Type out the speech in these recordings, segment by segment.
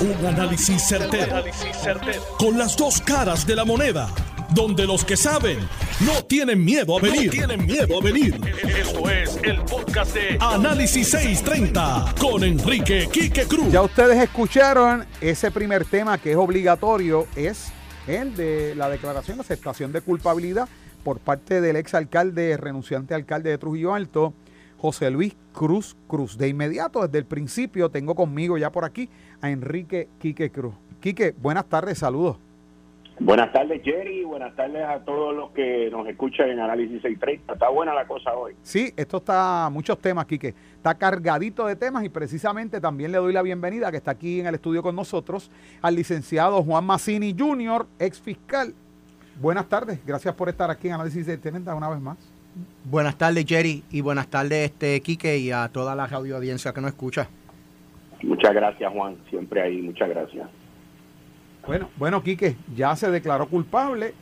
Un análisis certero, Con las dos caras de la moneda. Donde los que saben no tienen miedo a venir. tienen miedo a venir. Esto es el podcast de Análisis 630 con Enrique Quique Cruz. Ya ustedes escucharon ese primer tema que es obligatorio, es el de la declaración de aceptación de culpabilidad por parte del exalcalde, renunciante alcalde de Trujillo Alto, José Luis Cruz Cruz. De inmediato, desde el principio, tengo conmigo ya por aquí a Enrique Quique Cruz. Quique, buenas tardes, saludos. Buenas tardes, Jerry. Buenas tardes a todos los que nos escuchan en Análisis 630. Está buena la cosa hoy. Sí, esto está, muchos temas, Quique. Está cargadito de temas y precisamente también le doy la bienvenida, que está aquí en el estudio con nosotros, al licenciado Juan Massini Jr., ex fiscal. Buenas tardes, gracias por estar aquí en Análisis 630 una vez más. Buenas tardes, Jerry, y buenas tardes, este Quique, y a toda la radio audiencia que nos escucha. Muchas gracias, Juan. Siempre ahí, muchas gracias. Bueno, bueno, Quique, ya se declaró culpable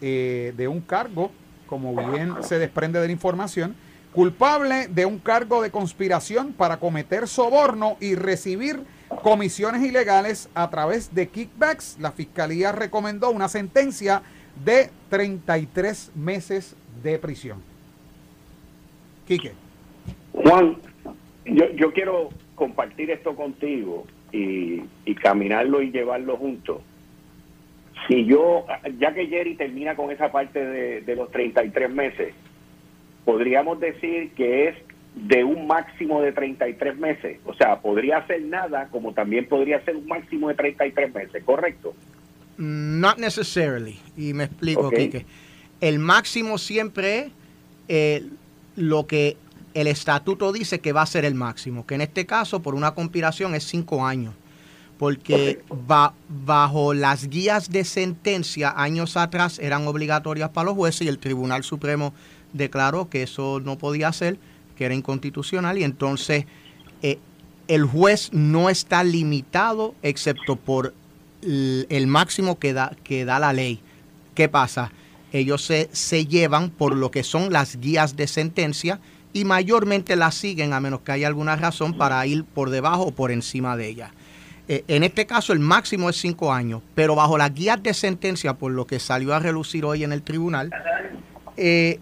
eh, de un cargo, como bien se desprende de la información, culpable de un cargo de conspiración para cometer soborno y recibir comisiones ilegales a través de kickbacks. La fiscalía recomendó una sentencia de 33 meses de prisión. Quique. Juan, yo, yo quiero compartir esto contigo y, caminarlo y llevarlo juntos. Si yo, ya que Jerry termina con esa parte de, de los 33 meses, podríamos decir que es de un máximo de 33 meses. O sea, podría ser nada, como también podría ser un máximo de 33 meses, ¿correcto? Not necessarily. Y me explico, Kike. El máximo siempre es eh, lo que el estatuto dice que va a ser el máximo, que en este caso por una conspiración es cinco años, porque bajo las guías de sentencia años atrás eran obligatorias para los jueces y el Tribunal Supremo declaró que eso no podía ser, que era inconstitucional y entonces eh, el juez no está limitado excepto por el, máximo que da, que da la ley. ¿Qué pasa? Ellos se, se llevan por lo que son las guías de sentencia y mayormente las siguen a menos que haya alguna razón para ir por debajo o por encima de ella. Eh, en este caso el máximo es cinco años, pero bajo las guías de sentencia, por lo que salió a relucir hoy en el tribunal, eh,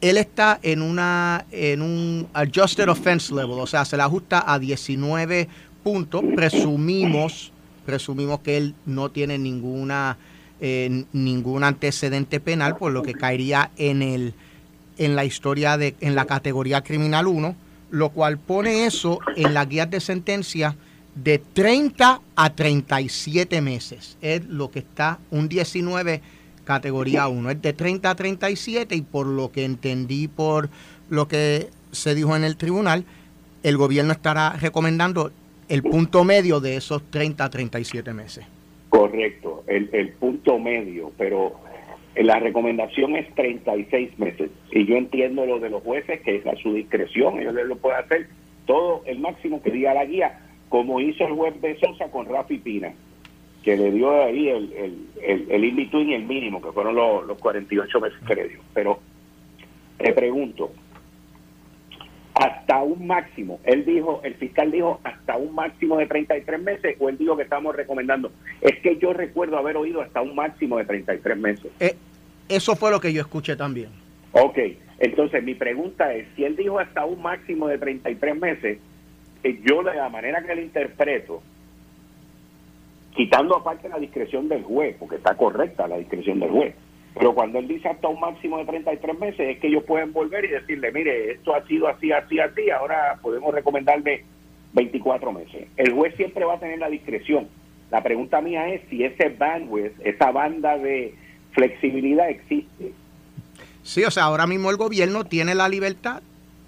él está en una en un adjusted offense level, o sea, se le ajusta a 19 puntos. Presumimos, presumimos que él no tiene ninguna ningún antecedente penal, por lo que caería en el en la historia de en la categoría criminal 1, lo cual pone eso en las guías de sentencia de 30 a 37 meses. Es lo que está un 19 categoría 1. Es de 30 a 37 y por lo que entendí por lo que se dijo en el tribunal, el gobierno estará recomendando el punto medio de esos 30 a 37 meses. Correcto, el, el punto medio, pero la recomendación es 36 meses. Y yo entiendo lo de los jueces, que es a su discreción, ellos lo pueden hacer todo el máximo que diga la guía, como hizo el juez de Sosa con Rafi Pina que le dio ahí el, el, el, in-between y el mínimo, que fueron los, los 48 meses que le dio. Pero te pregunto, hasta un máximo, él dijo, el fiscal dijo hasta un máximo de 33 meses, o él dijo que estamos recomendando. Es que yo recuerdo haber oído hasta un máximo de 33 meses. Eh, eso fue lo que yo escuché también. Ok, entonces mi pregunta es, si él dijo hasta un máximo de 33 meses, eh, yo de la manera que le interpreto, quitando aparte la discreción del juez, porque está correcta la discreción del juez. Pero cuando él dice hasta un máximo de 33 meses, es que ellos pueden volver y decirle, mire, esto ha sido así, así, así, ahora podemos recomendarle 24 meses. El juez siempre va a tener la discreción. La pregunta mía es si ese bandwidth, esa banda de flexibilidad existe. Sí, o sea, ahora mismo el gobierno tiene la libertad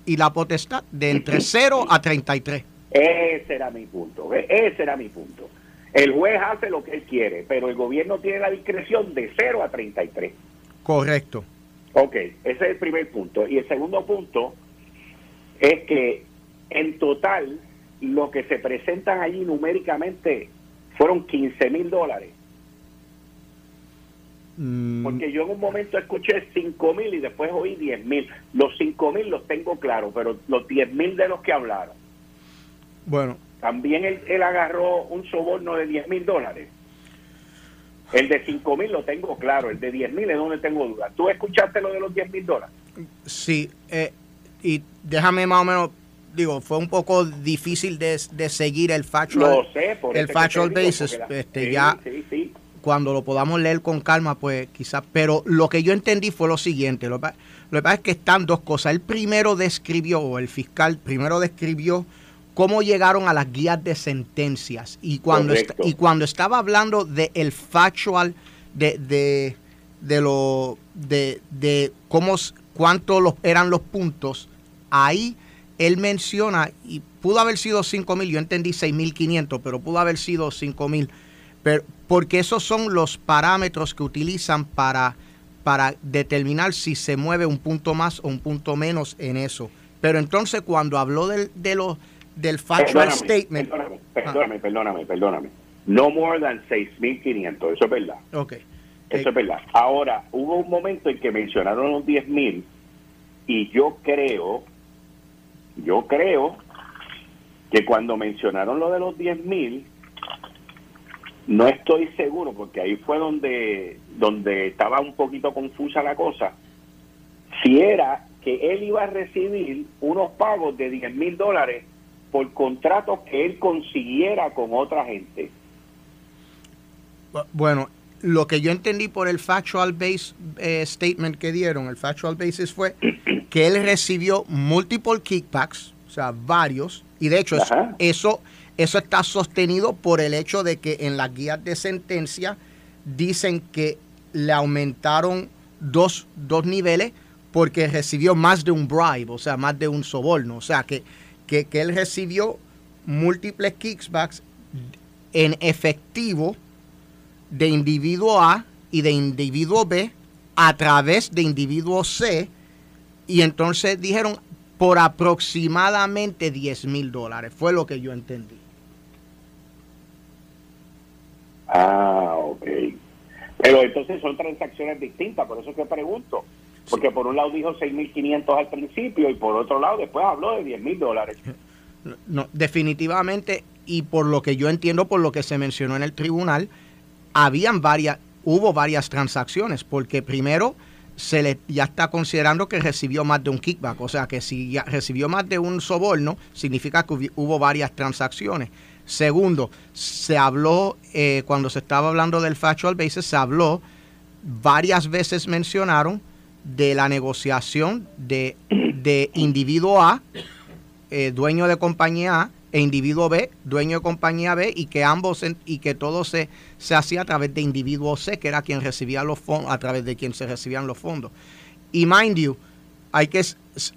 y la potestad de entre 0 a 33. Ese era mi punto, ese era mi punto. El juez hace lo que él quiere, pero el gobierno tiene la discreción de 0 a 33. Correcto. Ok, ese es el primer punto. Y el segundo punto es que en total lo que se presentan allí numéricamente fueron 15 mil dólares. Mm. Porque yo en un momento escuché 5 mil y después oí 10 mil. Los 5 mil los tengo claros, pero los 10 mil de los que hablaron. Bueno, también él, agarró un soborno de 10 mil dólares. El de 5 mil lo tengo claro, el de 10 mil es donde tengo duda. ¿Tú escuchaste lo de los 10 mil dólares? Sí, eh, y déjame más o menos, digo, fue un poco difícil de, seguir el factual, el factual basis, este, ya cuando lo podamos leer con calma, pues quizás, pero lo que yo entendí fue lo siguiente, lo, lo que pasa es que están dos cosas. El primero describió, o el fiscal primero describió cómo llegaron a las guías de sentencias. Y cuando, y cuando estaba hablando del el factual, de, de, de lo, de, de cómo, cuántos eran los puntos, ahí él menciona, y pudo haber sido 5 mil, yo entendí 6.500, pero pudo haber sido 5 mil, porque esos son los parámetros que utilizan para para determinar si se mueve un punto más o un punto menos en eso. Pero entonces cuando habló del, de lo, del factual statement... Perdóname, perdóname, perdóname, perdóname. No more than 6.500, eso es verdad. Ok. Eso es verdad. Ahora, hubo un momento en que mencionaron los 10.000 y yo creo, yo creo que cuando mencionaron lo de los 10.000, no estoy seguro, porque ahí fue donde, donde estaba un poquito confusa la cosa. Si era que él iba a recibir unos pagos de 10 mil dólares por contratos que él consiguiera con otra gente. Bueno, lo que yo entendí por el factual base eh, statement que dieron, el factual basis fue que él recibió multiple kickbacks, o sea, varios, y de hecho eso eso está sostenido por el hecho de que en las guías de sentencia dicen que le aumentaron dos, dos niveles porque recibió más de un bribe, o sea, más de un soborno. O sea, que, que, él recibió múltiples kickbacks en efectivo de individuo A y de individuo B a través de individuo C. Y entonces dijeron por aproximadamente 10 mil dólares. Fue lo que yo entendí. Ah, ok. Pero entonces son transacciones distintas, por eso que pregunto. Porque por un lado dijo 6.500 al principio y por otro lado después habló de 10.000 dólares. No, definitivamente, y por lo que yo entiendo, por lo que se mencionó en el tribunal, habían varias, hubo varias transacciones, porque primero se le ya está considerando que recibió más de un kickback, o sea que si ya recibió más de un soborno, significa que hubo varias transacciones. Segundo, se habló, eh, cuando se estaba hablando del factual basis, se habló, varias veces mencionaron de la negociación de, de individuo A, eh, dueño de compañía A, e individuo B, dueño de compañía B, y que ambos y que todo se, se hacía a través de individuo C, que era quien recibía los fondos, a través de quien se recibían los fondos. Y mind you, hay que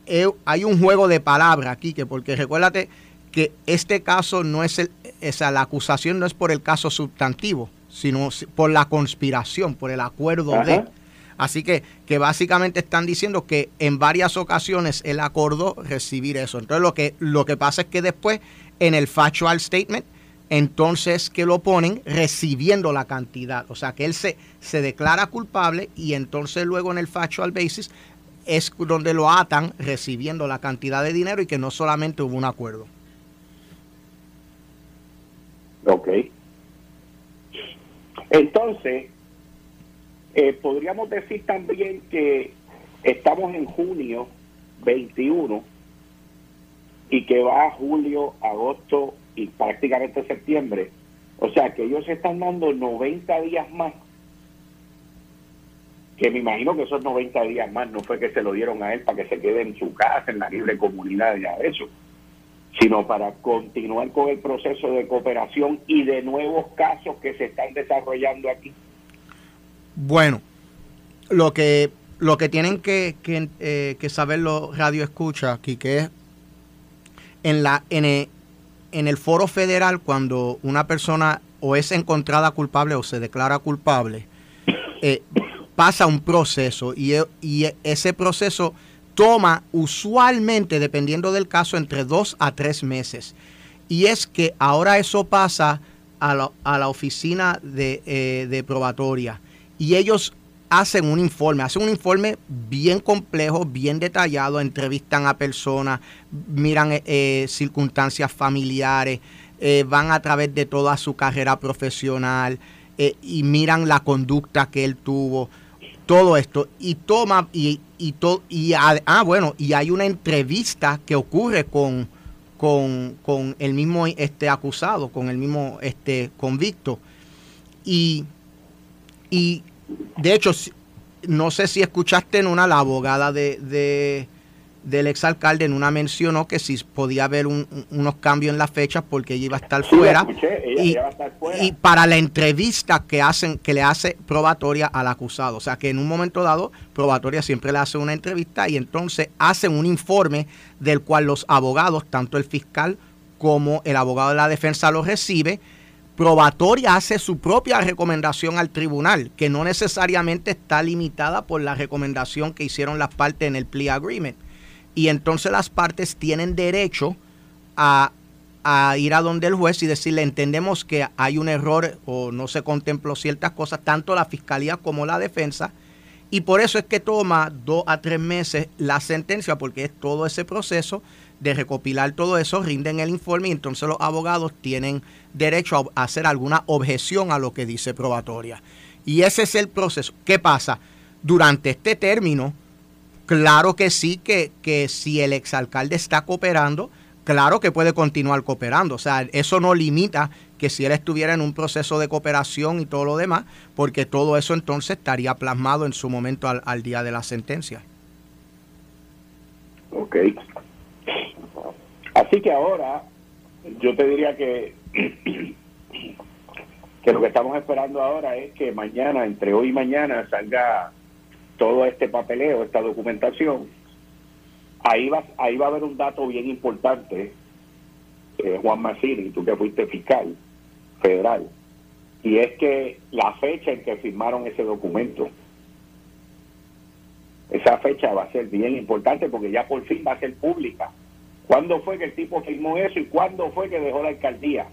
eh, hay un juego de palabras aquí, que porque recuérdate que este caso no es el, esa, la acusación no es por el caso sustantivo, sino por la conspiración, por el acuerdo de. Así que, que básicamente están diciendo que en varias ocasiones él acordó recibir eso. Entonces lo que, lo que pasa es que después en el factual statement, entonces que lo ponen recibiendo la cantidad. O sea que él se, se declara culpable y entonces luego en el factual basis es donde lo atan recibiendo la cantidad de dinero y que no solamente hubo un acuerdo. Ok. Entonces, eh, podríamos decir también que estamos en junio 21 y que va a julio, agosto y prácticamente septiembre. O sea que ellos están dando 90 días más. Que me imagino que esos 90 días más no fue que se lo dieron a él para que se quede en su casa, en la libre comunidad, ya eso sino para continuar con el proceso de cooperación y de nuevos casos que se están desarrollando aquí? Bueno, lo que lo que tienen que, que, eh, que saber los radioescuchas aquí, que es en, la, en, el, foro federal, cuando una persona o es encontrada culpable o se declara culpable, eh, pasa un proceso y, y ese proceso toma usualmente, dependiendo del caso, entre dos a tres meses. Y es que ahora eso pasa a la, oficina de, eh, de, probatoria y ellos hacen un informe, hacen un informe bien complejo, bien detallado, entrevistan a personas, miran eh, eh, circunstancias familiares, eh, van a través de toda su carrera profesional y miran la conducta que él tuvo, todo esto, y toma, y, y, to, y ah, bueno, y hay una entrevista que ocurre con, con, con, el mismo este, acusado, con el mismo este, convicto. Y, y de hecho, no sé si escuchaste en una la abogada de del exalcalde en una mencionó que si podía haber unos cambios en las fechas porque ella iba a estar fuera. y, para la entrevista que hacen, que le hace probatoria al acusado. O sea que en un momento dado, probatoria siempre le hace una entrevista y entonces hacen un informe del cual los abogados, tanto el fiscal como el abogado de la defensa lo recibe. Probatoria hace su propia recomendación al tribunal, que no necesariamente está limitada por la recomendación que hicieron las partes en el plea agreement. Y entonces las partes tienen derecho a, ir a donde el juez y decirle entendemos que hay un error o no se contempló ciertas cosas, tanto la fiscalía como la defensa, y por eso es que toma dos a tres meses la sentencia, porque es todo ese proceso de recopilar todo eso, rinden el informe y entonces los abogados tienen derecho a hacer alguna objeción a lo que dice probatoria. Y ese es el proceso. ¿Qué pasa? Durante este término, Claro que sí, que, que si el exalcalde está cooperando, claro que puede continuar cooperando. O sea, eso no limita que si él estuviera en un proceso de cooperación y todo lo demás, porque todo eso entonces estaría plasmado en su momento al, día de la sentencia. Ok. Así que ahora yo te diría que, que lo que estamos esperando ahora es que mañana, entre hoy y mañana, salga todo este papeleo, esta documentación, ahí va, ahí va a haber un dato bien importante, eh, Juan Masiri, tú que fuiste fiscal federal, y es que la fecha en que firmaron ese documento, esa fecha va a ser bien importante porque ya por fin va a ser pública. ¿Cuándo fue que el tipo firmó eso y cuándo fue que dejó la alcaldía?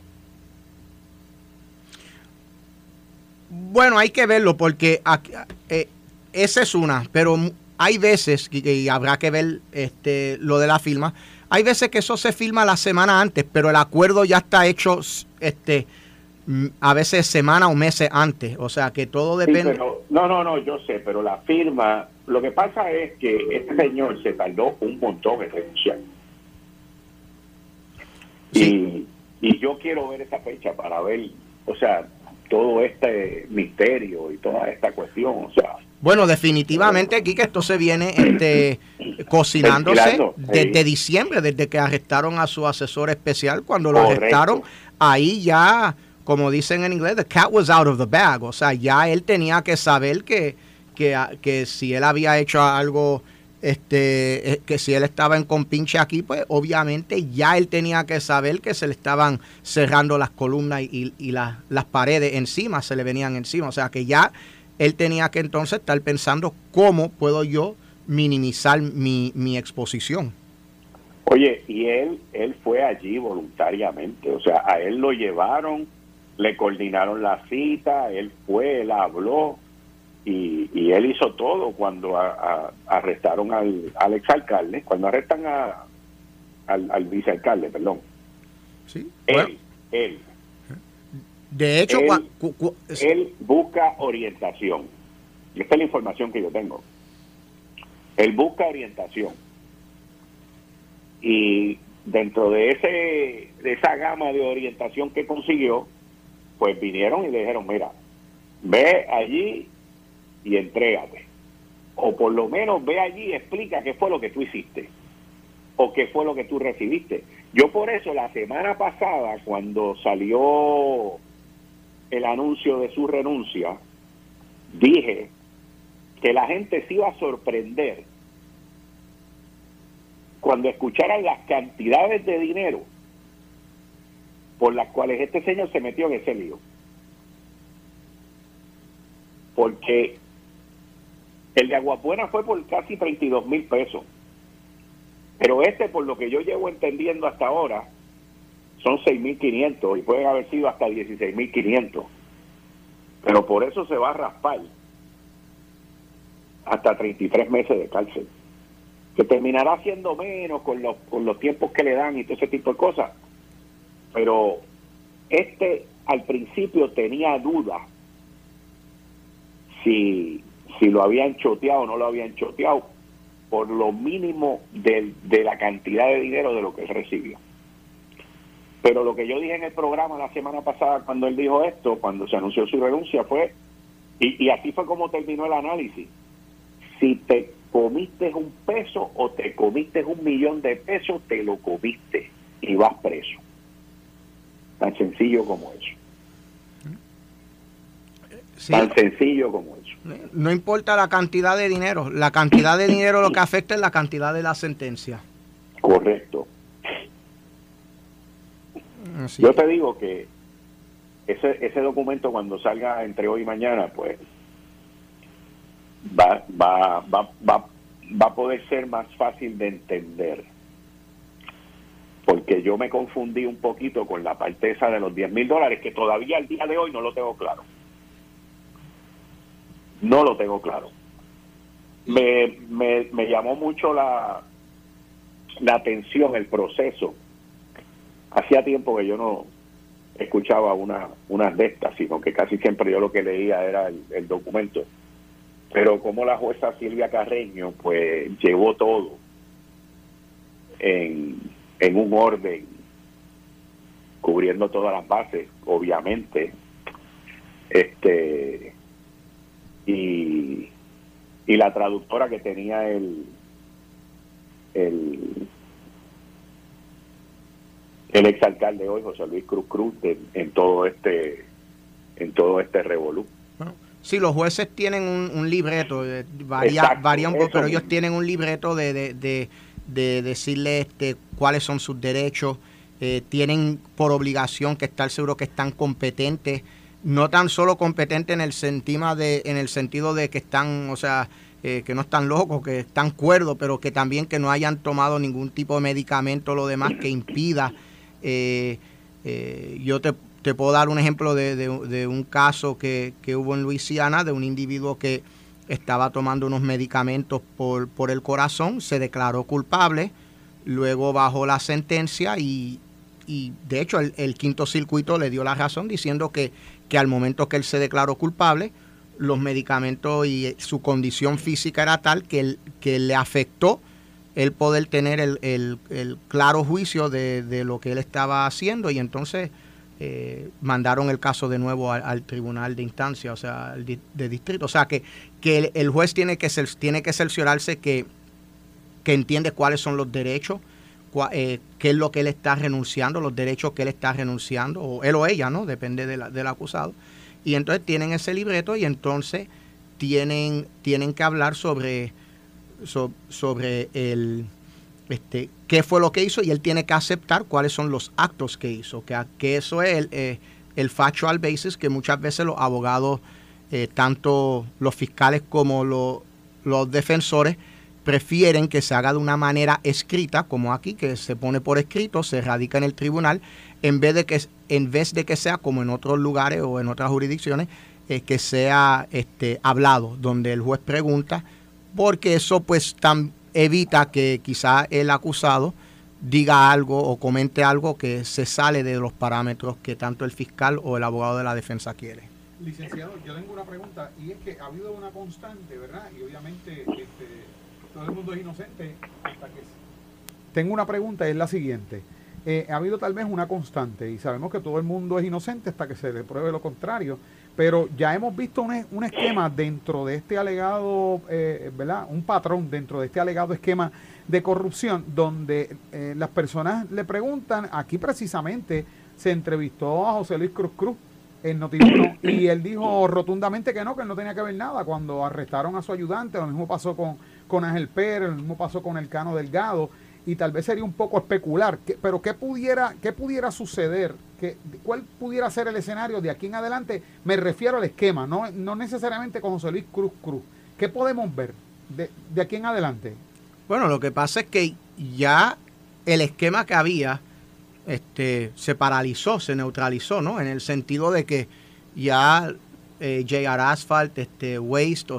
Bueno, hay que verlo porque aquí, eh, esa es una, pero hay veces, y, habrá que ver este, lo de la firma, hay veces que eso se firma la semana antes, pero el acuerdo ya está hecho este, a veces semana o meses antes, o sea que todo depende. no, no, no, yo sé, pero la firma, lo que pasa es que este señor se tardó un montón en renunciar. Y, y yo quiero ver esa fecha para ver, o sea, todo este misterio y toda esta cuestión, o sea, bueno, definitivamente aquí que esto se viene este, cocinándose desde diciembre, desde que arrestaron a su asesor especial. Cuando lo arrestaron, ahí ya, como dicen en inglés, the cat was out of the bag. O sea, ya él tenía que saber que, que, que si él había hecho algo, este, eh, que si él estaba en compinche aquí, pues obviamente ya él tenía que saber que se le estaban cerrando las columnas y, y las, las paredes encima, se le venían encima. O sea, que ya él tenía que entonces estar pensando cómo puedo yo minimizar mi, mi exposición. Oye, y él, él fue allí voluntariamente, o sea, a él lo llevaron, le coordinaron la cita, él fue, él habló y, y él hizo todo cuando arrestaron al, al exalcalde, cuando arrestan a, al, al vicealcalde, perdón. Sí, él, él de hecho, él, busca orientación. esta es la información que yo tengo. Él busca orientación. Y dentro de ese de esa gama de orientación que consiguió, pues vinieron y le dijeron, mira, ve allí y entrégate. O por lo menos ve allí y explica qué fue lo que tú hiciste. O qué fue lo que tú recibiste. Yo por eso la semana pasada, cuando salió el anuncio de su renuncia, dije que la gente se iba a sorprender cuando escucharan las cantidades de dinero por las cuales este señor se metió en ese lío. Porque el de Aguapuena fue por casi 32 mil pesos. Pero este, por lo que yo llevo entendiendo hasta ahora, son 6.500 y pueden haber sido hasta 16.500. Pero por eso se va a raspar hasta 33 meses de cárcel. Que terminará siendo menos con los, con los tiempos que le dan y todo ese tipo de cosas. Pero este al principio tenía dudas si, si lo habían choteado o no lo habían choteado por lo mínimo de, de la cantidad de dinero de lo que él recibió. Pero lo que yo dije en el programa la semana pasada cuando él dijo esto, cuando se anunció su renuncia, fue, y, y así fue como terminó el análisis, si te comiste un peso o te comiste un millón de pesos, te lo comiste y vas preso. Tan sencillo como eso. Tan sencillo como eso. No importa la cantidad de dinero, la cantidad de dinero lo que afecta es la cantidad de la sentencia. Correcto. Yo te digo que ese, ese documento cuando salga entre hoy y mañana, pues va, va, va, va, va a poder ser más fácil de entender. Porque yo me confundí un poquito con la parte esa de los 10 mil dólares, que todavía al día de hoy no lo tengo claro. No lo tengo claro. Me, me, me llamó mucho la, la atención, el proceso. Hacía tiempo que yo no escuchaba una, unas de estas, sino que casi siempre yo lo que leía era el documento pero como la jueza Silvia Carreño pues llevó todo en, en un orden cubriendo todas las bases obviamente este y, y la traductora que tenía el el el exalcalde hoy José Luis Cruz Cruz en, todo este en todo este revolú. Sí, los jueces tienen un, libreto, eh, varía, varía un poco, pero ellos tienen un libreto de, de, de, decirle este, cuáles son sus derechos, eh, tienen por obligación que estar seguro que están competentes, no tan solo competentes en el sentido de, en el sentido de que están, o sea, eh, que no están locos, que están cuerdos, pero que también que no hayan tomado ningún tipo de medicamento o lo demás que impida. yo te te puedo dar un ejemplo de, un caso que, hubo en Luisiana de un individuo que estaba tomando unos medicamentos por, por el corazón, se declaró culpable, luego bajó la sentencia y, de hecho el, quinto circuito le dio la razón diciendo que, que al momento que él se declaró culpable, los medicamentos y su condición física era tal que, que le afectó el poder tener el, claro juicio de, de, lo que él estaba haciendo y entonces eh, mandaron el caso de nuevo al, tribunal de instancia, o sea, de distrito. O sea, que, que el, juez tiene que, ser, tiene que cerciorarse que, que entiende cuáles son los derechos, eh, qué es lo que él está renunciando, los derechos que él está renunciando, o él o ella, ¿no? Depende del acusado. Y entonces tienen ese libreto y entonces tienen, tienen que hablar sobre, sobre el este, qué fue lo que hizo y él tiene que aceptar cuáles son los actos que hizo, que, que eso es el, eh, el factual basis que muchas veces los abogados, eh, tanto los fiscales como los defensores, prefieren que se haga de una manera escrita, como aquí, que se pone por escrito, se radica en el tribunal, en vez de que, en vez de que sea como en otros lugares o en otras jurisdicciones, eh, que sea este, hablado, donde el juez pregunta, porque eso pues también evita que quizá el acusado diga algo o comente algo que se sale de los parámetros que tanto el fiscal o el abogado de la defensa quiere. Licenciado, yo tengo una pregunta y es que ha habido una constante, ¿verdad? Y obviamente este, todo el mundo es inocente hasta que... Tengo una pregunta, es la siguiente. Eh, ha habido tal vez una constante y sabemos que todo el mundo es inocente hasta que se le pruebe lo contrario. Pero ya hemos visto un, esquema dentro de este alegado, eh, ¿verdad? Un patrón dentro de este alegado esquema de corrupción donde eh, las personas le preguntan, aquí precisamente se entrevistó a José Luis Cruz Cruz en Notiuno y él dijo rotundamente que no, que no tenía que ver nada cuando arrestaron a su ayudante, lo mismo pasó con, con Ángel Pérez, lo mismo pasó con el Cano Delgado y tal vez sería un poco especular, pero ¿qué pudiera, qué pudiera suceder? ¿Qué, ¿Cuál pudiera ser el escenario de aquí en adelante? Me refiero al esquema, no, no necesariamente con José Luis Cruz Cruz. ¿Qué podemos ver de, de aquí en adelante? Bueno, lo que pasa es que ya el esquema que había este, se paralizó, se neutralizó, ¿no? En el sentido de que ya eh, JR Asphalt, este, Waste,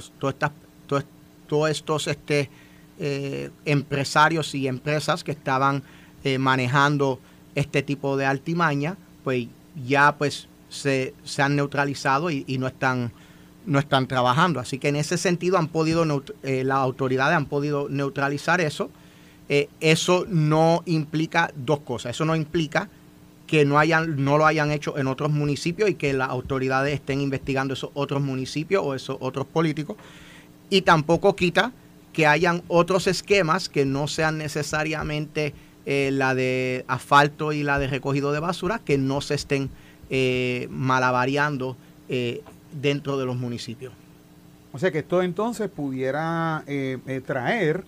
todos estos este, eh, empresarios y empresas que estaban eh, manejando este tipo de altimaña, pues ya pues se, han neutralizado y, no están no están trabajando. Así que en ese sentido han podido, eh, las autoridades han podido neutralizar eso. Eso no implica dos cosas. Eso no implica que no, hayan, no lo hayan hecho en otros municipios y que las autoridades estén investigando esos otros municipios o esos otros políticos. Y tampoco quita que hayan otros esquemas que no sean necesariamente eh, la de asfalto y la de recogido de basura, que no se estén eh, malavariando eh, dentro de los municipios. O sea que esto entonces pudiera traer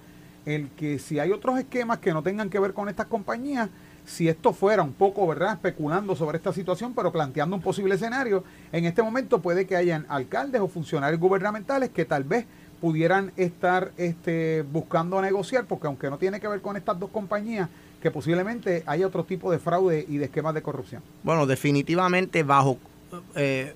el que si hay otros esquemas que no tengan que ver con estas compañías, si esto fuera un poco, ¿verdad?, especulando sobre esta situación, pero planteando un posible escenario, en este momento puede que hayan alcaldes o funcionarios gubernamentales que tal vez pudieran estar este, buscando negociar, porque aunque no tiene que ver con estas dos compañías, que posiblemente haya otro tipo de fraude y de esquemas de corrupción. Bueno, definitivamente bajo... Eh,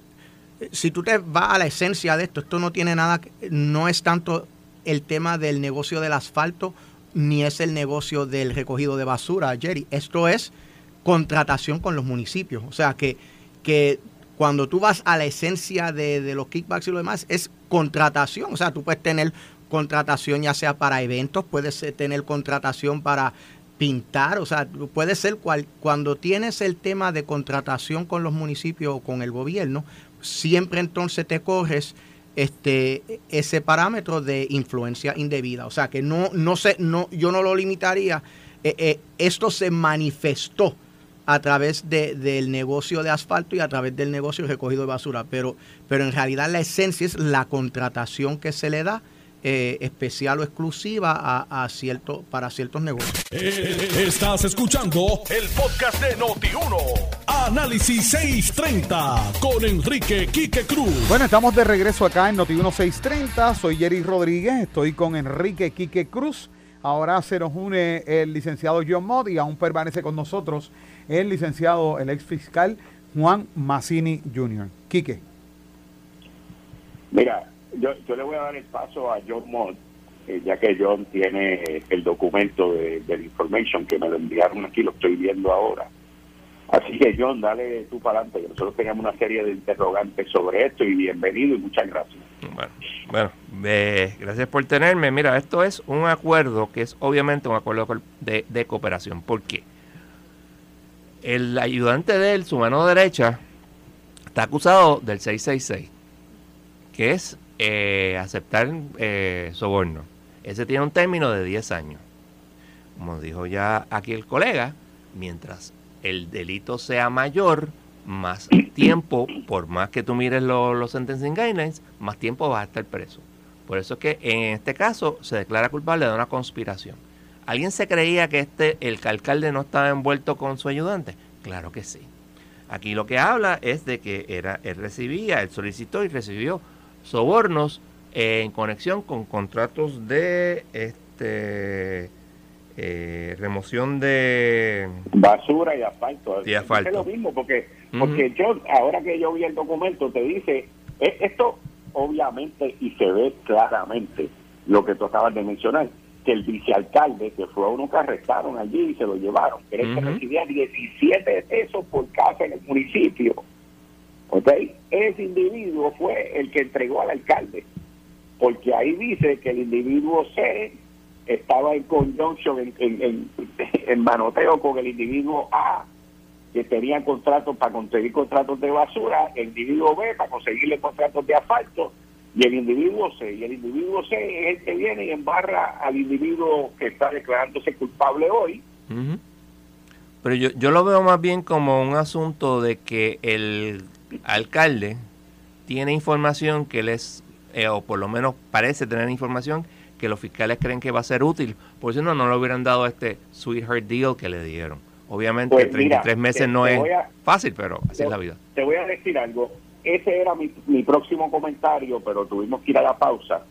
si tú te vas a la esencia de esto, esto no tiene nada, no es tanto el tema del negocio del asfalto, ni es el negocio del recogido de basura, Jerry. Esto es contratación con los municipios. O sea, que, que cuando tú vas a la esencia de, los kickbacks y lo demás, es contratación. O sea, tú puedes tener contratación ya sea para eventos, puedes tener contratación para pintar, o sea, puede ser cual, cuando tienes el tema de contratación con los municipios o con el gobierno, siempre entonces te corres este ese parámetro de influencia indebida. O sea que no, no sé, no, yo no lo limitaría. Eh, eh, esto se manifestó a través de, del negocio de asfalto y a través del negocio recogido de basura, pero, pero en realidad la esencia es la contratación que se le da eh, especial o exclusiva a, a, cierto, para ciertos negocios. Eh, estás escuchando el podcast de Noti1. Análisis 630 con Enrique Quique Cruz. Bueno, estamos de regreso acá en Noti1 630. Soy Jerry Rodríguez, estoy con Enrique Quique Cruz. Ahora se nos une el licenciado John Mott y aún permanece con nosotros el licenciado, el ex fiscal Juan Massini Jr. Quique. Mira, yo, yo le voy a dar el paso a John Mott, eh, ya que John tiene el documento de, la information que me lo enviaron aquí, lo estoy viendo ahora. Así que John, dale tú para adelante, nosotros teníamos una serie de interrogantes sobre esto y bienvenido y muchas gracias. Bueno, bueno gracias por tenerme. Mira, esto es un acuerdo que es obviamente un acuerdo de, de cooperación. ¿Por qué? El ayudante de él, su mano derecha, está acusado del 666, que es eh, aceptar eh, soborno. Ese tiene un término de 10 años. Como dijo ya aquí el colega, mientras el delito sea mayor, más tiempo, por más que tú mires los sentencing guidelines, más tiempo vas a estar preso. Por eso es que en este caso se declara culpable de una conspiración. ¿Alguien se creía que este el alcalde no estaba envuelto con su ayudante? Claro que sí. Aquí lo que habla es de que era, él recibía, él solicitó y recibió sobornos en conexión con contratos de este eh, remoción de basura y asfalto. Y asfalto. Es lo mismo porque porque yo ahora que yo vi el documento te dice e, esto obviamente y se ve claramente lo que tú acabas de mencionar que el vicealcalde que fue uno que arrestaron allí y se lo llevaron que que recibía 17 pesos por casa en el municipio ¿ok? Ese individuo fue el que entregó al alcalde, porque ahí dice que el individuo C estaba en conjunción, en, en, manoteo con el individuo A, que tenía contratos para conseguir contratos de basura, el individuo B para conseguirle contratos de asfalto, y el individuo C. Y el individuo C es el que viene y embarra al individuo que está declarándose culpable hoy. Pero yo, yo lo veo más bien como un asunto de que el alcalde tiene información que les, eh, o por lo menos parece tener información que los fiscales creen que va a ser útil, por si no, no le hubieran dado este sweetheart deal que le dieron. Obviamente, 33 pues meses no es fácil, pero así es la vida. Te voy a decir algo. Ese era mi, mi próximo comentario, pero tuvimos que ir a la pausa.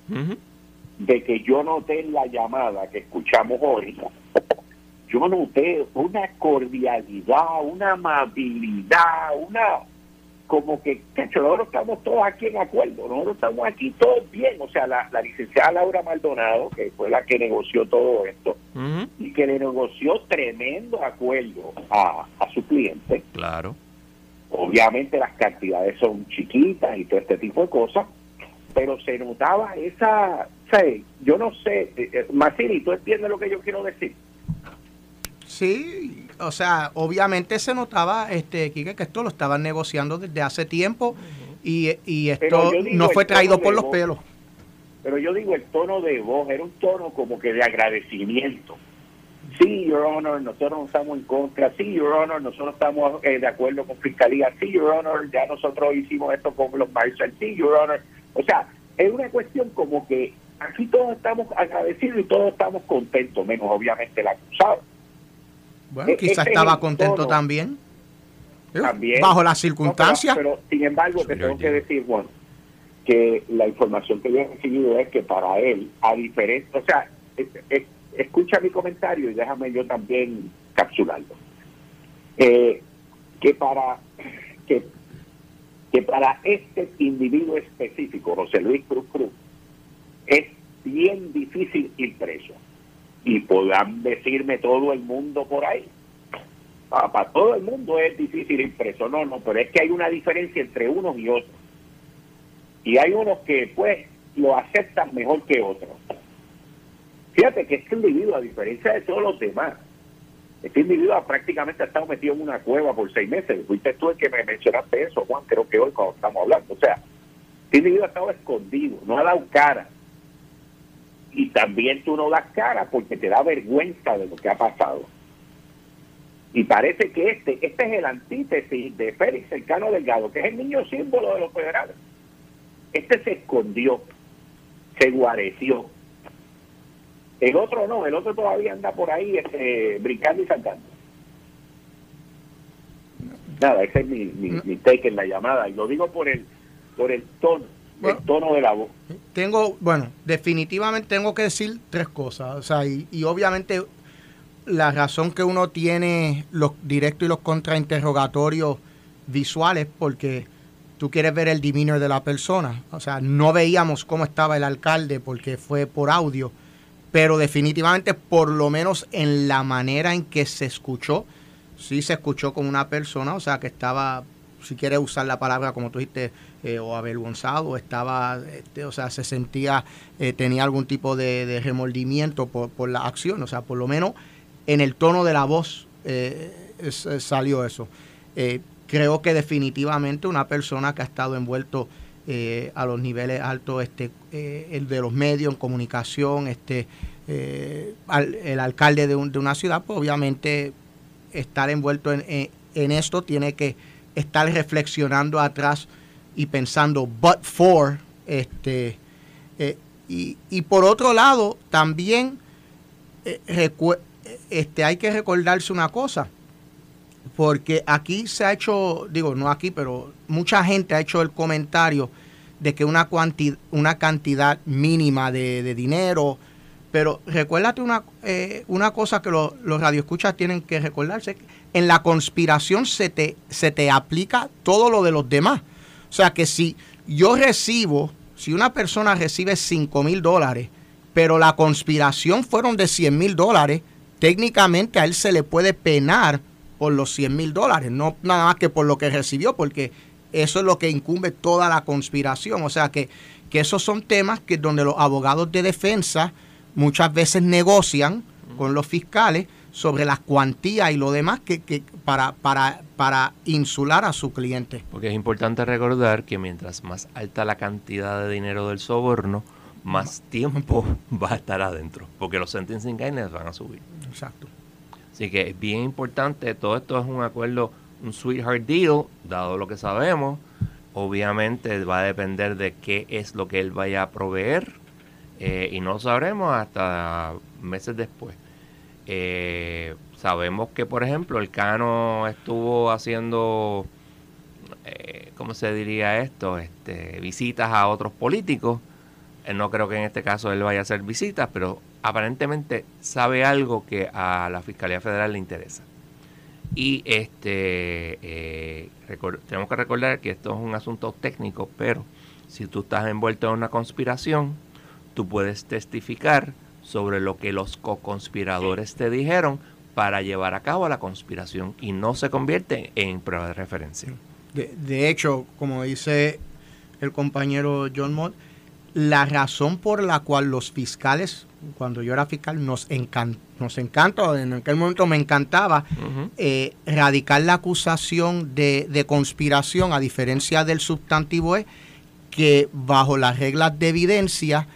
De que yo noté en la llamada que escuchamos hoy, yo noté una cordialidad, una amabilidad, una como que, nosotros estamos todos aquí en acuerdo, nosotros estamos aquí todos bien, o sea, la, licenciada Laura Maldonado, que fue la que negoció todo esto, y que le negoció tremendo acuerdo a, su cliente. Claro. Obviamente las cantidades son chiquitas y todo este tipo de cosas, pero se notaba esa, yo no sé, eh, eh, Masini, ¿tú entiendes lo que yo quiero decir? Sí, o sea, obviamente se notaba, este, Quique, que esto lo estaban negociando desde hace tiempo y, y esto no fue traído por los pelos. Pero yo digo, el tono de voz era un tono como que de agradecimiento. Sí, Your Honor, nosotros no estamos en contra. Sí, Your Honor, nosotros estamos eh, de acuerdo con Fiscalía. Sí, Your Honor, ya nosotros hicimos esto con los Marshall. Sí, Your Honor. O sea, es una cuestión como que aquí todos estamos agradecidos y todos estamos contentos, menos obviamente el acusado. Bueno, quizás estaba contento también. También. Bajo las circunstancias. pero, sin embargo, te tengo que decir, bueno, que la información que yo he recibido es que para él, a diferencia, o sea, escucha mi comentario y déjame yo también capsularlo. Eh, que para que, que para este individuo específico, José Luis Cruz Cruz, es bien difícil ir preso y podrán decirme todo el mundo por ahí. Para, todo el mundo es difícil ir preso, no, no, pero es que hay una diferencia entre unos y otros. Y hay unos que pues lo aceptan mejor que otros. Fíjate que este individuo, a diferencia de todos los demás, este individuo prácticamente ha estado metido en una cueva por seis meses. Fuiste tú el que me mencionaste eso, Juan, creo que hoy cuando estamos hablando. O sea, este individuo ha estado escondido, no ha dado cara y también tú no das cara porque te da vergüenza de lo que ha pasado. Y parece que este, este es el antítesis de Félix Cercano Delgado, que es el niño símbolo de los federales. Este se escondió, se guareció. El otro no, el otro todavía anda por ahí este, brincando y saltando. Nada, ese es mi, mi, take en la llamada. Y lo digo por el, por el tono el tono de la voz. Tengo, bueno, definitivamente tengo que decir tres cosas. O sea, y, obviamente la razón que uno tiene los directos y los contrainterrogatorios visuales, porque tú quieres ver el demeanor de la persona. O sea, no veíamos cómo estaba el alcalde porque fue por audio, pero definitivamente, por lo menos en la manera en que se escuchó, sí se escuchó como una persona, o sea, que estaba, si quieres usar la palabra como tú dijiste, eh, o avergonzado, estaba, este, o sea, se sentía, eh, tenía algún tipo de, remordimiento por, la acción, o sea, por lo menos en el tono de la voz eh, salió eso. creo que definitivamente una persona que ha estado envuelto a los niveles altos este, el de los medios, en comunicación, este, el alcalde de, una ciudad, pues obviamente estar envuelto en, en esto tiene que estar reflexionando atrás y pensando but for este eh, y, por otro lado también eh, este hay que recordarse una cosa porque aquí se ha hecho digo no aquí pero mucha gente ha hecho el comentario de que una una cantidad mínima de, dinero pero recuérdate una, eh, una cosa que los radioescuchas tienen que recordarse. En la conspiración se te, se te aplica todo lo de los demás. O sea que si yo recibo, si una persona recibe 5 mil dólares, pero la conspiración fueron de 100 mil dólares, técnicamente a él se le puede penar por los 100 mil dólares, no nada más que por lo que recibió, porque eso es lo que incumbe toda la conspiración. O sea que, que esos son temas que donde los abogados de defensa muchas veces negocian con los fiscales sobre las cuantías y lo demás que, que para, para, para insular a su cliente. Porque es importante recordar que mientras más alta la cantidad de dinero del soborno, más tiempo va a estar adentro, porque los sentencing guidelines van a subir. Exacto. Así que es bien importante, todo esto es un acuerdo, un sweetheart deal, dado lo que sabemos. Obviamente va a depender de qué es lo que él vaya a proveer eh, y no lo sabremos hasta meses después. Eh, sabemos que, por ejemplo, el Cano estuvo haciendo, eh, ¿cómo se diría esto? Este, visitas a otros políticos. Eh, no creo que en este caso él vaya a hacer visitas, pero aparentemente sabe algo que a la Fiscalía Federal le interesa. Y este eh, tenemos que recordar que esto es un asunto técnico, pero si tú estás envuelto en una conspiración, tú puedes testificar sobre lo que los co-conspiradores te dijeron para llevar a cabo la conspiración y no se convierte en prueba de referencia. De, hecho, como dice el compañero John Mott, la razón por la cual los fiscales, cuando yo era fiscal, nos, encanta, nos encanta, en aquel momento me encantaba, eh, radicar la acusación de, de, conspiración, a diferencia del sustantivo es que bajo las reglas de evidencia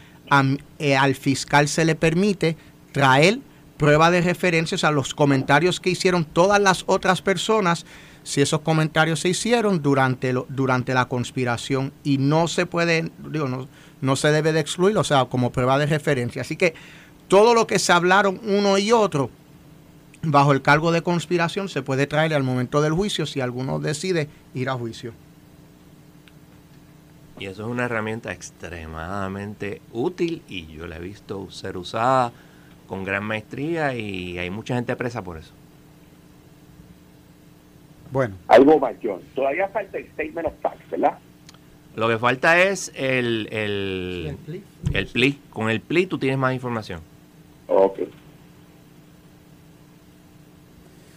eh, al fiscal se le permite traer prueba de referencias a los comentarios que hicieron todas las otras personas si esos comentarios se hicieron durante, lo, durante la conspiración y no se puede, digo, no, no se debe de excluir, o sea, como prueba de referencia. Así que todo lo que se hablaron uno y otro bajo el cargo de conspiración se puede traer al momento del juicio si alguno decide ir a juicio. Y eso es una herramienta extremadamente útil y yo la he visto ser usada con gran maestría y hay mucha gente presa por eso. Bueno. Algo mayor. Todavía falta el statement of facts, ¿verdad? Lo que falta es el, el, el, pli. Con el pli tú tienes más información. Ok.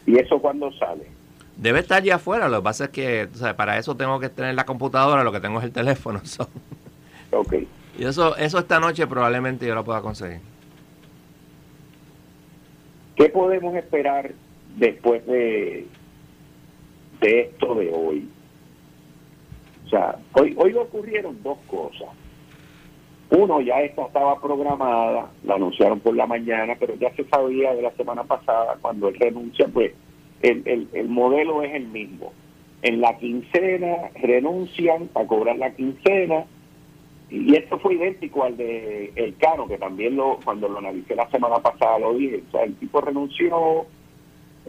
¿Y eso cuándo sale? Debe estar ya afuera. Lo que pasa es que para eso tengo que tener la computadora, lo que tengo es el teléfono. Ok. Y eso, eso esta noche probablemente yo lo pueda conseguir. ¿Qué podemos esperar después de, de esto de hoy? O sea, hoy, hoy ocurrieron dos cosas. Uno, ya esta estaba programada, la anunciaron por la mañana, pero ya se sabía de la semana pasada, cuando él renuncia, pues el, el, el modelo es el mismo. En la quincena renuncian para cobrar la quincena, y esto fue idéntico al de El Cano, que también lo cuando lo analicé la semana pasada lo dije. O sea, el tipo renunció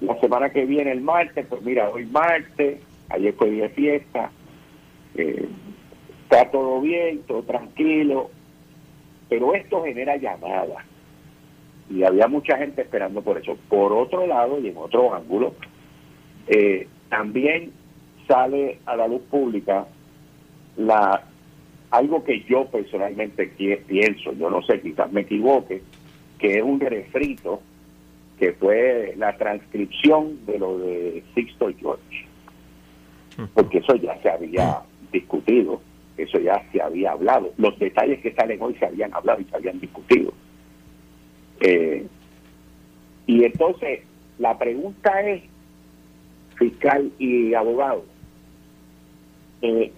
la semana que viene, el martes, pues mira, hoy martes, ayer fue día de fiesta, eh, está todo bien, todo tranquilo, pero esto genera llamadas. Y había mucha gente esperando por eso. Por otro lado, y en otro ángulo, eh, también sale a la luz pública la algo que yo personalmente pienso, yo no sé, quizás me equivoque, que es un refrito que fue la transcripción de lo de Sixto George. Porque eso ya se había discutido, eso ya se había hablado. Los detalles que salen hoy se habían hablado y se habían discutido. Eh, y entonces, la pregunta es, fiscal y abogado, eh,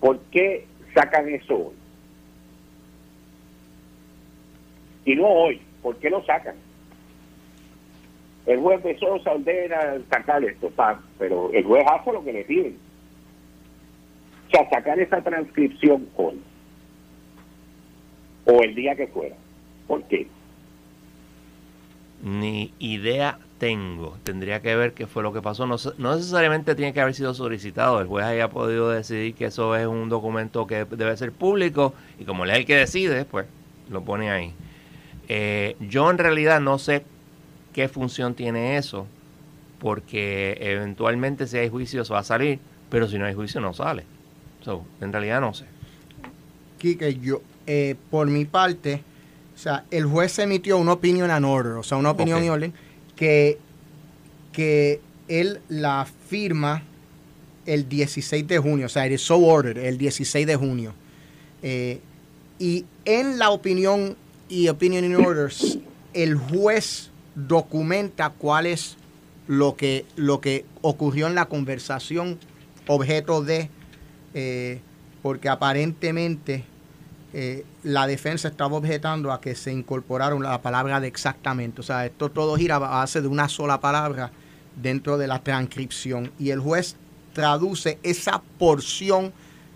¿por qué sacan eso hoy. Y no hoy. ¿Por qué lo sacan? El juez de Sosa ordena sacar esto, pero el juez hace lo que le piden. O sea, sacar esa transcripción hoy. O el día que fuera. ¿Por qué? Ni idea tengo. Tendría que ver qué fue lo que pasó. No, necesariamente tiene que haber sido solicitado. El juez haya podido decidir que eso es un documento que debe ser público y como él es el que decide, pues lo pone ahí. Eh, yo en realidad no sé qué función tiene eso, porque eventualmente si hay juicio se va a salir, pero si no hay juicio no sale. en realidad no sé. Quique, yo, eh, por mi parte, o sea, el juez emitió una opinión en order, o sea, una opinión en orden que, que él la firma el 16 de junio, o sea, it is so ordered, el 16 de junio. Eh, y en la opinión y opinion in orders, el juez documenta cuál es lo que, lo que ocurrió en la conversación objeto de, eh, porque aparentemente eh, la defensa estaba objetando a que se incorporaron la palabra de exactamente. O sea, esto todo gira a base de una sola palabra dentro de la transcripción. Y el juez traduce esa porción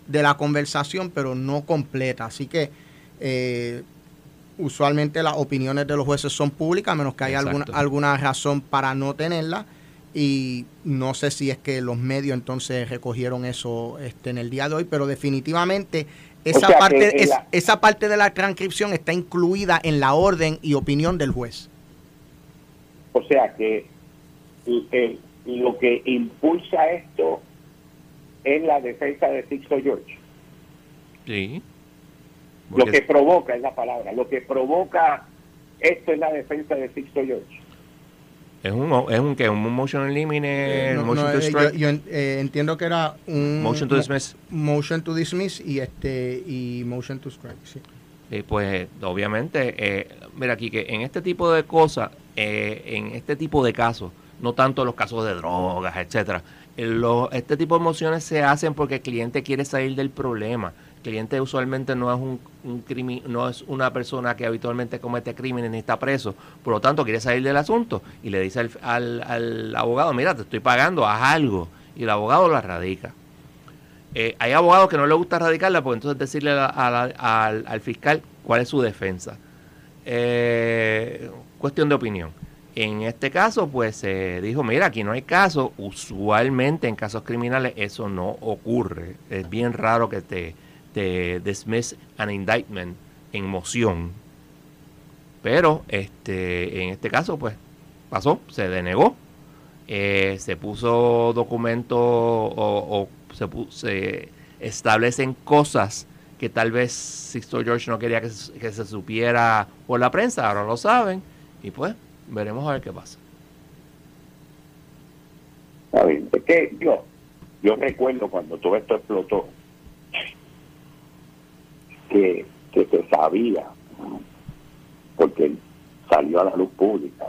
de la conversación, pero no completa. Así que eh, usualmente las opiniones de los jueces son públicas, a menos que haya alguna, alguna razón para no tenerla. Y no sé si es que los medios entonces recogieron eso este, en el día de hoy, pero definitivamente esa, parte, esa parte de la transcripción está incluida en la orden y opinión del juez. O sea que lo que impulsa esto es la defensa de Sixto George. Sí. Lo que provoca es la palabra. Lo que provoca esto es la defensa de Sixto George. Es un, es un, ¿qué? un motion elimine, Eh, no, motion no, to eh, strike. yo, yo, eh, entiendo que era un Motion to dismiss. motion to dismiss y este y motion to strike sí. Y pues obviamente, eh, mira aquí que en este tipo de cosas, eh, en este tipo de casos, no tanto los casos de drogas, etcétera, eh, lo- este tipo de mociones se hacen porque el cliente quiere salir del problema. Cliente usualmente no es un, un no es una persona que habitualmente comete crímenes ni está preso, por lo tanto quiere salir del asunto y le dice al, al- abogado, mira, te estoy pagando, haz algo, y el abogado la radica. Eh, hay abogados que no les gusta radicarla, porque entonces decirle a al, al fiscal cuál es su defensa. Eh, cuestión de opinión. En este caso, pues se dijo, mira, aquí no hay caso. Usualmente en casos criminales eso no ocurre. Es bien raro que te, te dismiss an indictment en moción. Pero este, en este caso, pues pasó, se denegó. Eh, se puso documento o, o se, se establecen cosas que tal vez Sixto George no quería que se, que se supiera por la prensa, ahora lo saben, y pues veremos a ver qué pasa. Está bien. Es que yo, yo recuerdo cuando todo esto explotó, que, que se sabía, porque salió a la luz pública,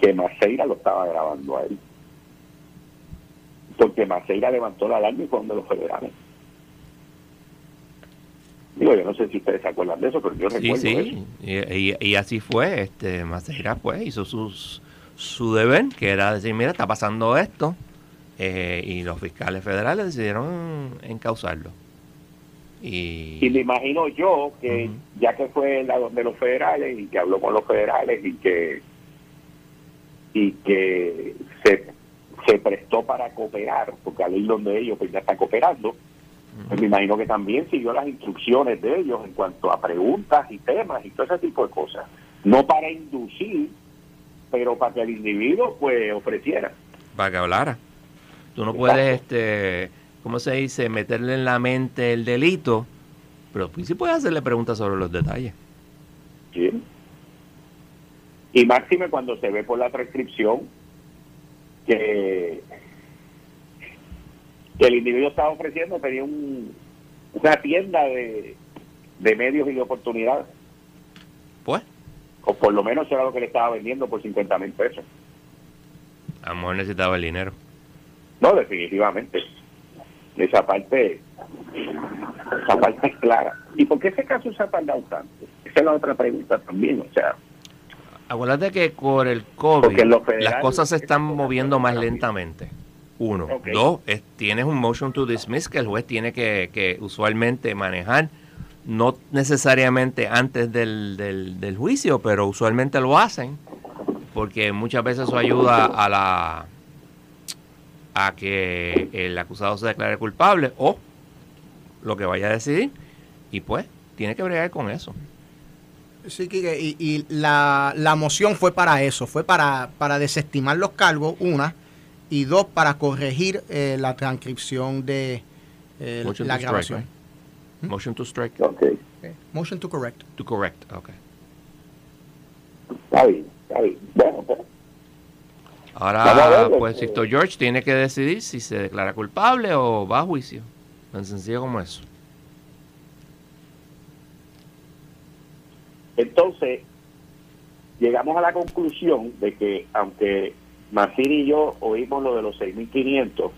que Maceira lo estaba grabando a él. Porque Maceira levantó la alarma y fue donde los federales. Digo, yo no sé si ustedes se acuerdan de eso, pero yo Sí, recuerdo eso. sí, y, y- y así fue, este Maceira pues hizo sus, su deber, que era decir, mira, está pasando esto, eh, y los fiscales federales decidieron encauzarlo. Y, Y me imagino yo que ya que fue la de los federales y que habló con los federales y que y que se, se prestó para cooperar, porque al ir donde ellos pues ya está cooperando, pues me imagino que también siguió las instrucciones de ellos en cuanto a preguntas y temas y todo ese tipo de cosas. No para inducir, pero para que el individuo pues ofreciera. para que hablara. Tú no Exacto. puedes, este, ¿cómo se dice? Meterle en la mente el delito, pero pues sí puedes hacerle preguntas sobre los detalles. ¿sí? Y máxime cuando se ve por la transcripción que, que el individuo estaba ofreciendo tenía un, una tienda de, de medios y de oportunidades. Pues, O por lo menos era lo que le estaba vendiendo por 50 mil pesos. a lo mejor necesitaba el dinero. No, definitivamente. Esa parte, esa parte es clara. ¿Y por qué ese caso se ha tardado tanto? Esa es la otra pregunta también. O sea, Acuérdate que por el COVID federal- las cosas se están moviendo más lentamente. Uno. Dos, es- tienes un motion to dismiss que el juez tiene que, que usualmente manejar. No necesariamente antes del, del, del juicio, pero usualmente lo hacen. Porque muchas veces eso ayuda a la a que el acusado se declare culpable o lo que vaya a decidir. Y pues, tiene que bregar con eso. Sí, Quique, y, y la, la moción fue para eso, fue para, para desestimar los cargos, una, y dos, para corregir eh, la transcripción de eh, Motion la to strike, grabación. Motion to strike. ok, Ok. Motion to correct. To correct. Okay. está bien, está bien. Bueno, pues, Ahora, pues, Sixto George tiene que decidir si se declara culpable o va a juicio. Tan sencillo como eso. Entonces, llegamos a la conclusión de que aunque Macir y yo oímos lo de los 6.500,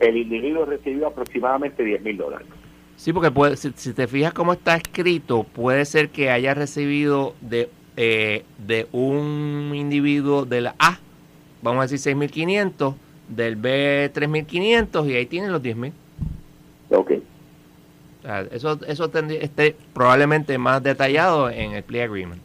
el individuo recibió aproximadamente 10.000 dólares. Sí, porque puede, si, si te fijas cómo está escrito, puede ser que haya recibido de, eh, de un individuo de la A, vamos a decir 6.500, del B 3.500 y ahí tienen los 10.000. Ok. O sea, eso eso tendría- esté probablemente más detallado en el plea agreement.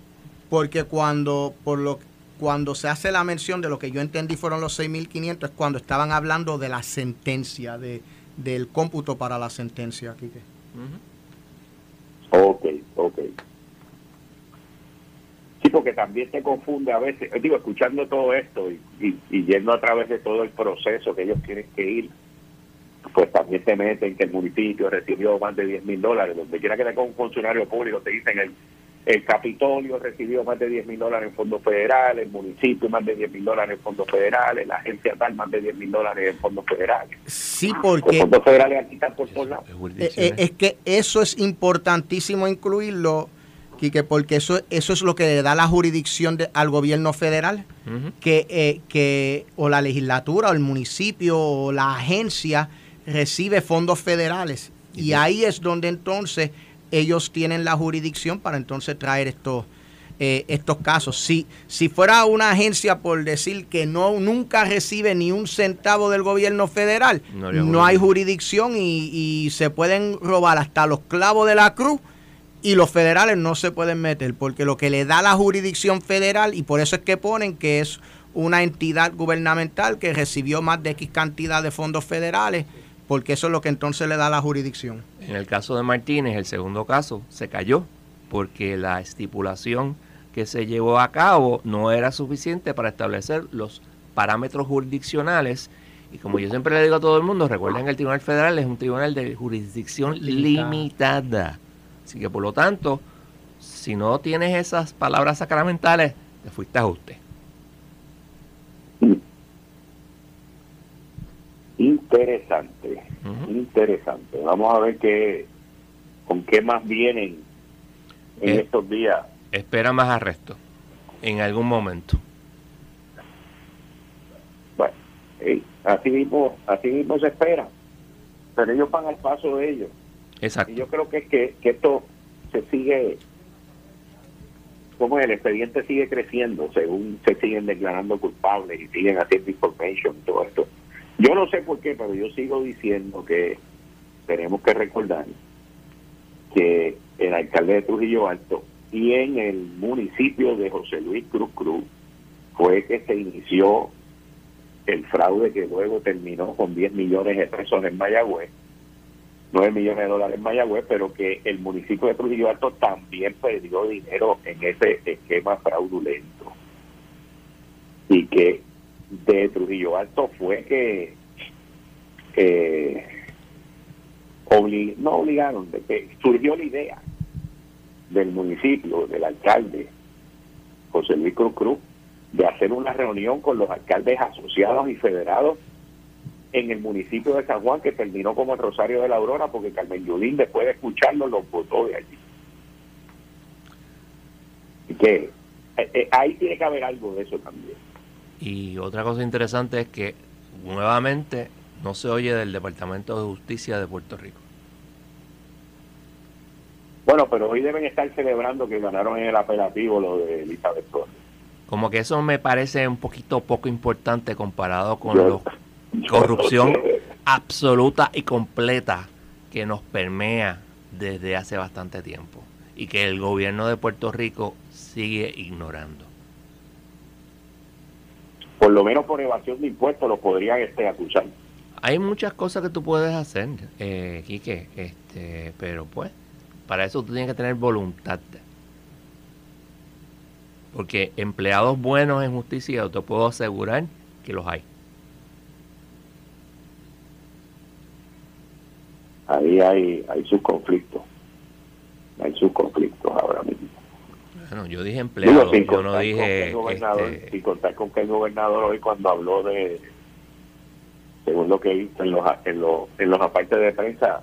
Porque cuando, por lo, cuando se hace la mención de lo que yo entendí fueron los 6.500, es cuando estaban hablando de la sentencia, de, del cómputo para la sentencia, Quique. Ok, ok. Porque también te confunde a veces, eh, digo, escuchando todo esto y, y, y yendo a través de todo el proceso que ellos tienen que ir, pues también te meten que el municipio recibió más de 10 mil dólares. Donde quiera que te con un funcionario público te dicen el, el Capitolio recibió más de 10 mil dólares en fondos federales, el municipio más de 10 mil dólares en fondos federales, la agencia tal más de 10 mil dólares en fondos federales. Sí, porque... Los fondos federales aquí están por todos lados. Eh, eh, es que eso es importantísimo incluirlo, Quique, porque eso, eso es lo que le da la jurisdicción al gobierno federal, que, eh, que o la legislatura o el municipio o la agencia recibe fondos federales. Y ahí es donde entonces ellos tienen la jurisdicción para entonces traer estos, eh, estos casos. Si, si fuera una agencia, por decir que no nunca recibe ni un centavo del gobierno federal, no, hay jurisdicción y, y, se pueden robar hasta los clavos de la cruz y los federales no se pueden meter, porque lo que le da la jurisdicción federal, y por eso es que ponen que es una entidad gubernamental que recibió más de X cantidad de fondos federales, porque eso es lo que entonces le da la jurisdicción. En el caso de Martínez, el segundo caso, se cayó porque la estipulación que se llevó a cabo no era suficiente para establecer los parámetros jurisdiccionales. Y como yo siempre le digo a todo el mundo, recuerden que el Tribunal Federal es un tribunal de jurisdicción limitada. Así que por lo tanto, si no tienes esas palabras sacramentales, te fuiste a ajuste. Interesante, interesante. Vamos a ver qué, con qué más vienen en eh, estos días. Espera más arresto en algún momento. Bueno, así mismo, así mismo se espera, pero ellos van al paso de ellos. Exacto. Y yo creo que, que, que esto se sigue, como el expediente sigue creciendo, según se siguen declarando culpables y siguen haciendo information y todo esto yo no sé por qué, pero yo sigo diciendo que tenemos que recordar que el alcalde de Trujillo Alto y en el municipio de José Luis Cruz Cruz fue que se inició el fraude que luego terminó con 10 millones de pesos en Mayagüez, 9 millones de dólares en Mayagüez, pero que el municipio de Trujillo Alto también perdió dinero en ese esquema fraudulento. Y que de Trujillo Alto fue que no obligaron, de que surgió la idea del municipio, del alcalde José Luis Cruz Cruz, de hacer una reunión con los alcaldes asociados y federados en el municipio de San Juan, que terminó como el Rosario de la Aurora, porque Carmen Yulín, después de escucharlo, los votó de allí. Y que eh, eh, ahí tiene que haber algo de eso también. Y otra cosa interesante es que nuevamente no se oye del Departamento de Justicia de Puerto Rico. Bueno, pero hoy deben estar celebrando que ganaron en el apelativo lo de Elizabeth Torres. Como que eso me parece un poquito poco importante comparado con la corrupción absoluta y completa que nos permea desde hace bastante tiempo y que el gobierno de Puerto Rico sigue ignorando por lo menos por evasión de impuestos lo podrían este, acusar. Hay muchas cosas que tú puedes hacer, eh, Quique, este, pero pues, para eso tú tienes que tener voluntad. Porque empleados buenos en justicia, yo te puedo asegurar que los hay. Ahí hay, hay sus conflictos. Hay sus conflictos ahora mismo. Bueno, yo dije empleado, yo no dije... Este... Sin contar con que el gobernador hoy cuando habló de, según lo que hizo en los, en los, en los apartes de prensa,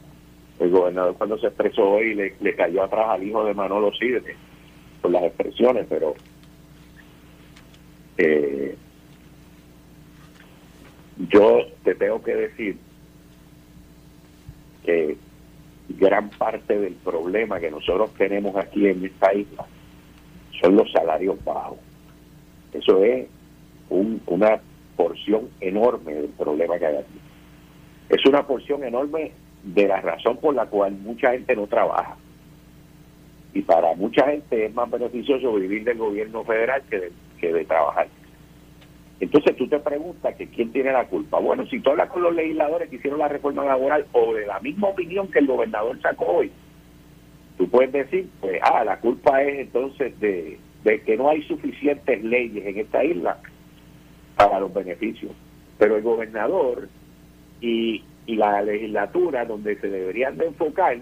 el gobernador cuando se expresó hoy le, le cayó atrás al hijo de Manolo Sidre por las expresiones, pero eh, yo te tengo que decir que gran parte del problema que nosotros tenemos aquí en esta isla son los salarios bajos. Eso es una porción enorme del problema que hay aquí. Es una porción enorme de la razón por la cual mucha gente no trabaja. Y para mucha gente es más beneficioso vivir del gobierno federal que de, que de trabajar. Entonces tú te preguntas que quién tiene la culpa. Bueno, si tú hablas con los legisladores que hicieron la reforma laboral o de la misma opinión que el gobernador sacó hoy, tú puedes decir, pues, ah, la culpa es entonces de, que no hay suficientes leyes en esta isla para los beneficios. Pero el gobernador y, y la legislatura, donde se deberían de enfocar,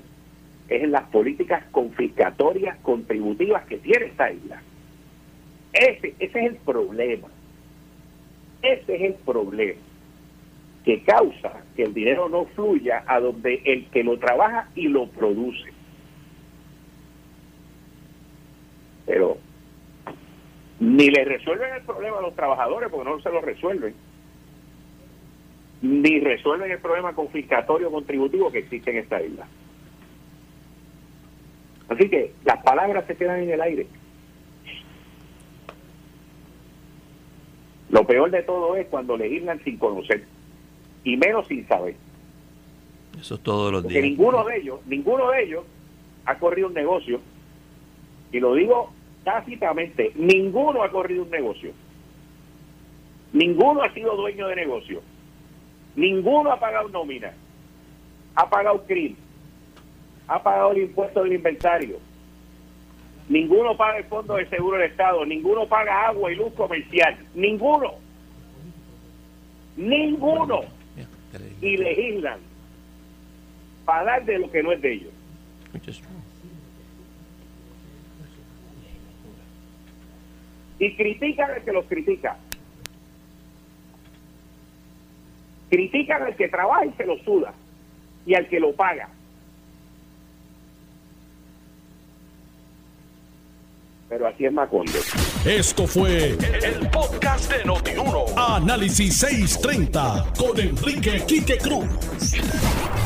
es en las políticas confiscatorias contributivas que tiene esta isla. Ese, ese es el problema. Ese es el problema que causa que el dinero no fluya a donde el que lo trabaja y lo produce. Pero ni le resuelven el problema a los trabajadores porque no se lo resuelven, ni resuelven el problema confiscatorio contributivo que existe en esta isla. Así que las palabras se quedan en el aire. Lo peor de todo es cuando legislan sin conocer y menos sin saber. Eso es todos los Porque ninguno de ellos, ninguno de ellos ha corrido un negocio y lo digo tácitamente, ninguno ha corrido un negocio. Ninguno ha sido dueño de negocio. Ninguno ha pagado nómina. Ha pagado crimen. Ha pagado el impuesto del inventario. Ninguno paga el fondo de seguro del Estado. Ninguno paga agua y luz comercial. Ninguno. Ninguno. Y legislan para dar de lo que no es de ellos. y critican al que los critica. Critican al que trabaja y se lo suda y al que lo paga. Pero así es Macondo. Esto fue el, podcast de Notiuno. Análisis 630 con Enrique Quique Cruz.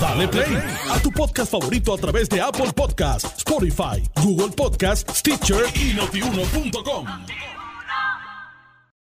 Dale play a tu podcast favorito a través de Apple Podcasts, Spotify, Google Podcasts, Stitcher y notiuno.com.